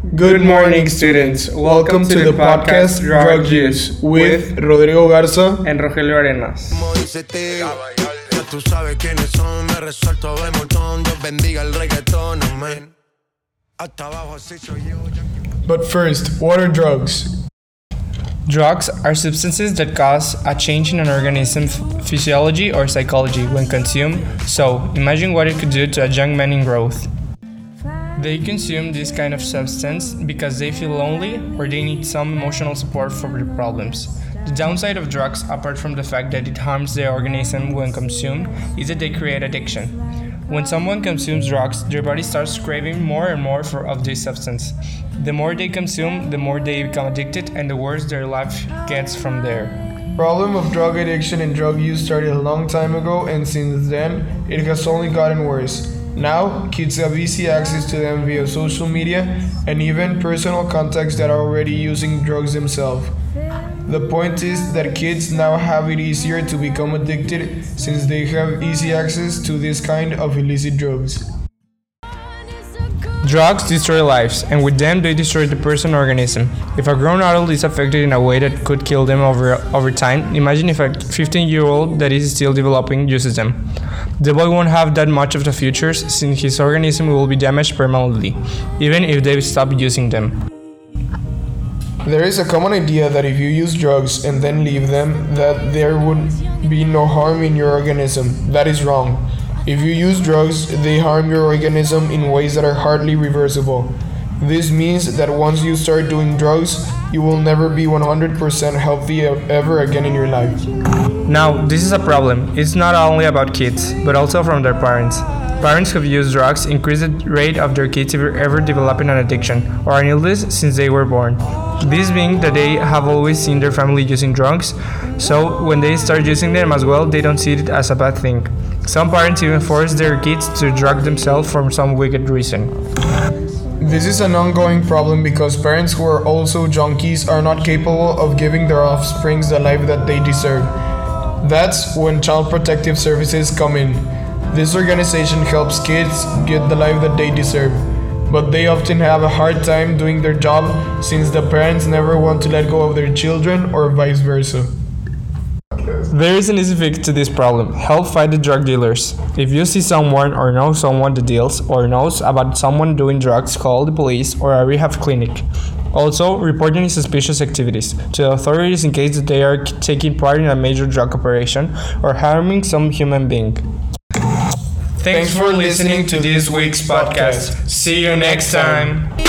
Good morning, students. Welcome to the podcast Drug Use with Rodrigo Garza. and Rogelio Arenas. Como dice tío, ya tú sabes quiénes son, me resuelto de montón, Dios bendiga el reggaetón, amén. Hasta abajo así soy yo. But first, what are drugs? Drugs are substances that cause a change in an organism's physiology or psychology when consumed. So, imagine what it could do to a young man in growth. They consume this kind of substance because they feel lonely or they need some emotional support for their problems. The downside of drugs, apart from the fact that it harms the organism when consumed, is that they create addiction. When someone consumes drugs, their body starts craving more and more for, of this substance. The more they consume, the more they become addicted, and the worse their life gets from there. Problem of drug addiction and drug use started a long time ago and since then it has only gotten worse. Now, kids have easy access to them via social media and even personal contacts that are already using drugs themselves. The point is that kids now have it easier to become addicted since they have easy access to this kind of illicit drugs. Drugs destroy lives, and with them, they destroy the person organism. If a grown adult is affected in a way that could kill them over, over time, imagine if a 15 year old that is still developing uses them. The boy won't have that much of the futures since his organism will be damaged permanently, even if they stop using them. There is a common idea that if you use drugs and then leave them, that there would be no harm in your organism. That is wrong. If you use drugs, they harm your organism in ways that are hardly reversible. This means that once you start doing drugs, you will never be 100% healthy ever again in your life. Now, this is a problem. It's not only about kids, but also from their parents. Parents who've used drugs increase the rate of their kids ever developing an addiction or an illness since they were born. This being that they have always seen their family using drugs, so when they start using them as well, they don't see it as a bad thing. Some parents even force their kids to drug themselves for some wicked reason. This is an ongoing problem because parents who are also junkies are not capable of giving their offsprings the life that they deserve. That's when Child Protective Services come in. This organization helps kids get the life that they deserve, but they often have a hard time doing their job since the parents never want to let go of their children or vice versa. There is an easy fix to this problem. Help fight the drug dealers. If you see someone or know someone that deals or knows about someone doing drugs, call the police or a rehab clinic. Also, report any suspicious activities to the authorities in case they are taking part in a major drug operation or harming some human being. Thanks for listening to this week's podcast. See you next time.